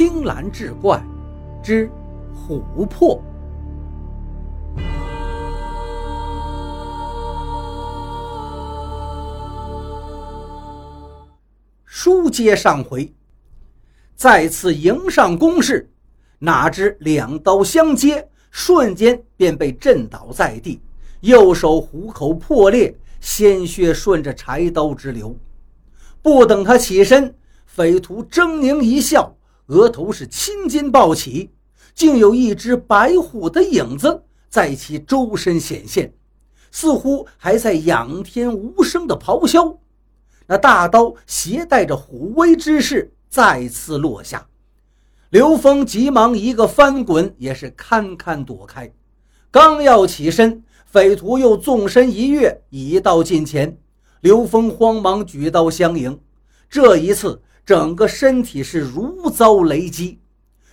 青蓝志怪之琥珀。书接上回，再次迎上攻势，哪知两刀相接，瞬间便被震倒在地，右手虎口破裂，鲜血顺着柴刀直流。不等他起身，匪徒狰狞一笑，额头是青筋暴起，竟有一只白虎的影子在其周身显现，似乎还在仰天无声的咆哮。那大刀携带着虎威之势再次落下，刘峰急忙一个翻滚，也是堪堪躲开。刚要起身，匪徒又纵身一跃，已到近前。刘峰慌忙举刀相迎，这一次整个身体是如遭雷击，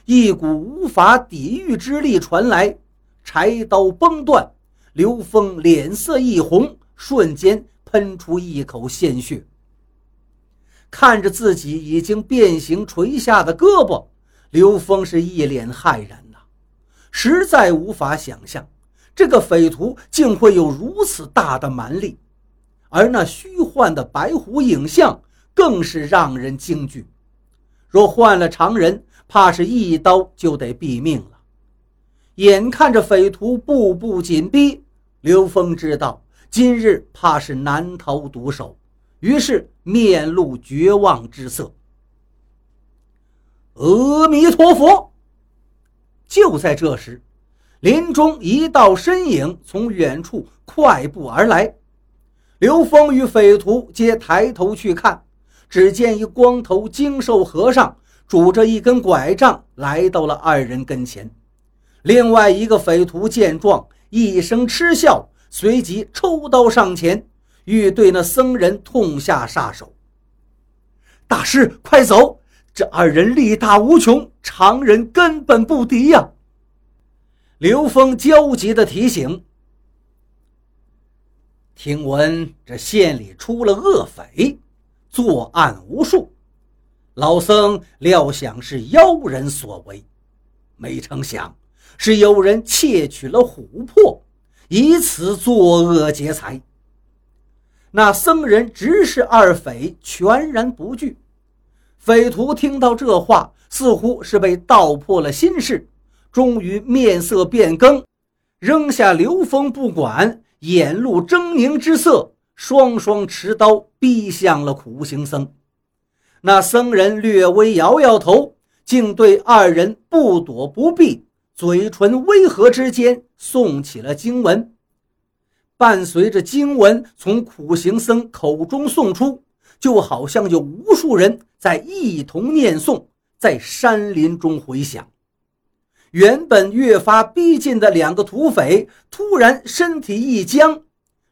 一股无法抵御之力传来，柴刀崩断，刘峰脸色一红，瞬间喷出一口鲜血。看着自己已经变形垂下的胳膊，刘峰是一脸骇然呐，实在无法想象这个匪徒竟会有如此大的蛮力，而那虚幻的白虎影像更是让人惊惧。若换了常人，怕是一刀就得毙命了。眼看着匪徒步步紧逼，刘峰知道今日怕是难逃毒手。于是面露绝望之色。阿弥陀佛！就在这时，林中一道身影从远处快步而来。刘峰与匪徒皆抬头去看，只见一光头精瘦和尚拄着一根拐杖来到了二人跟前。另外一个匪徒见状，一声嗤笑，随即抽刀上前。欲对那僧人痛下杀手。大师，快走！这二人力大无穷，常人根本不敌呀！刘峰焦急地提醒。听闻这县里出了恶匪，作案无数，老僧料想是妖人所为，没成想是有人窃取了琥珀，以此作恶劫财。那僧人直视二匪，全然不惧。匪徒听到这话，似乎是被道破了心事，终于面色变更，扔下刘峰不管，眼露狰狞之色，双双持刀逼向了苦行僧。那僧人略微摇摇头，竟对二人不躲不避，嘴唇微合之间，诵起了经文。伴随着经文从苦行僧口中送出，就好像有无数人在一同念诵，在山林中回响。原本越发逼近的两个土匪，突然身体一僵，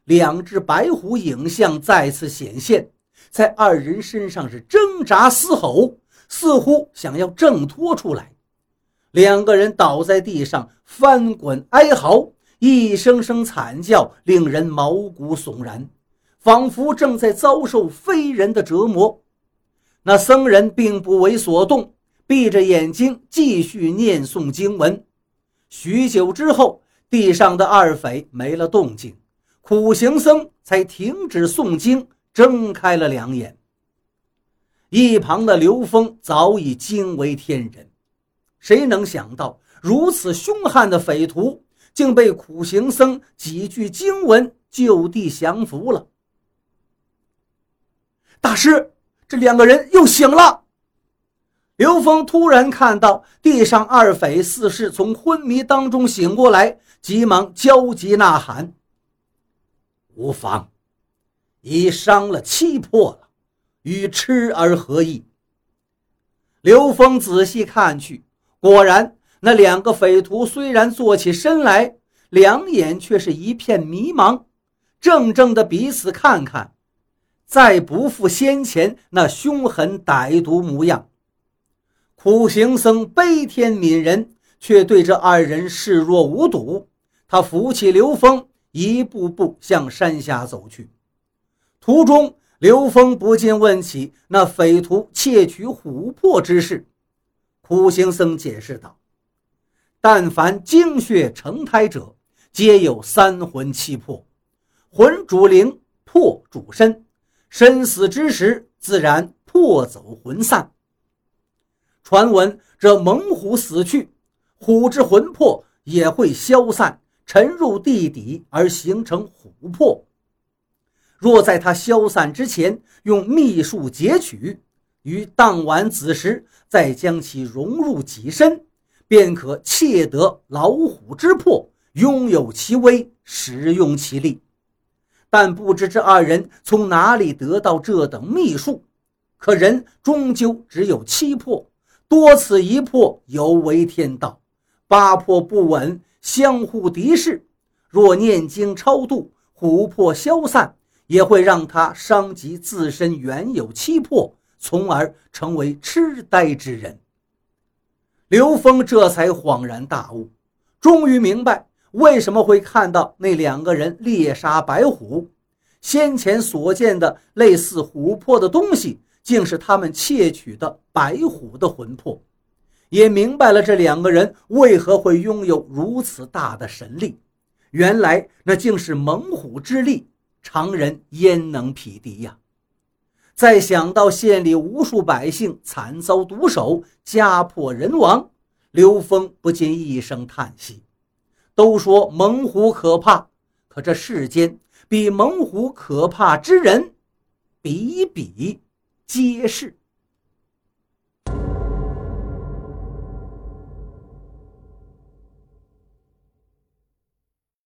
两只白虎影像再次显现，在二人身上是挣扎嘶吼，似乎想要挣脱出来。两个人倒在地上，翻滚哀嚎。一声声惨叫，令人毛骨悚然，仿佛正在遭受非人的折磨。那僧人并不为所动，闭着眼睛继续念诵经文。许久之后，地上的二匪没了动静，苦行僧才停止诵经，睁开了两眼。一旁的刘峰早已惊为天人，谁能想到如此凶悍的匪徒？竟被苦行僧几句经文就地降服了。大师，这两个人又醒了。刘峰突然看到地上二匪似是从昏迷当中醒过来，急忙焦急呐喊：“无妨，已伤了七魄了，与痴儿何异？”刘峰仔细看去，果然。那两个匪徒虽然坐起身来，两眼却是一片迷茫，怔怔的彼此看看，再不复先前那凶狠歹毒模样。苦行僧悲天悯人，却对这二人视若无睹。他扶起刘峰，一步步向山下走去。途中，刘峰不禁问起那匪徒窃取琥珀之事。苦行僧解释道：“但凡精血成胎者，皆有三魂七魄，魂主灵，魄主身。身死之时，自然魄走魂散。传闻这猛虎死去，虎之魂魄也会消散，沉入地底而形成琥珀。若在它消散之前用秘术截取，于当晚子时再将其融入己身，便可窃得老虎之魄，拥有其威，使用其力。但不知这二人从哪里得到这等秘术。可人终究只有七魄，多此一魄，犹为天道。八魄不稳，相互敌视。若念经超度，琥珀消散。也会让他伤及自身原有七魄，从而成为痴呆之人。刘峰这才恍然大悟，终于明白为什么会看到那两个人猎杀白虎，先前所见的类似琥珀的东西，竟是他们窃取的白虎的魂魄，也明白了这两个人为何会拥有如此大的神力，原来那竟是猛虎之力。常人焉能匹敌呀？再想到县里无数百姓惨遭毒手，家破人亡，刘峰不禁一声叹息。都说猛虎可怕，可这世间比猛虎可怕之人，比比皆是。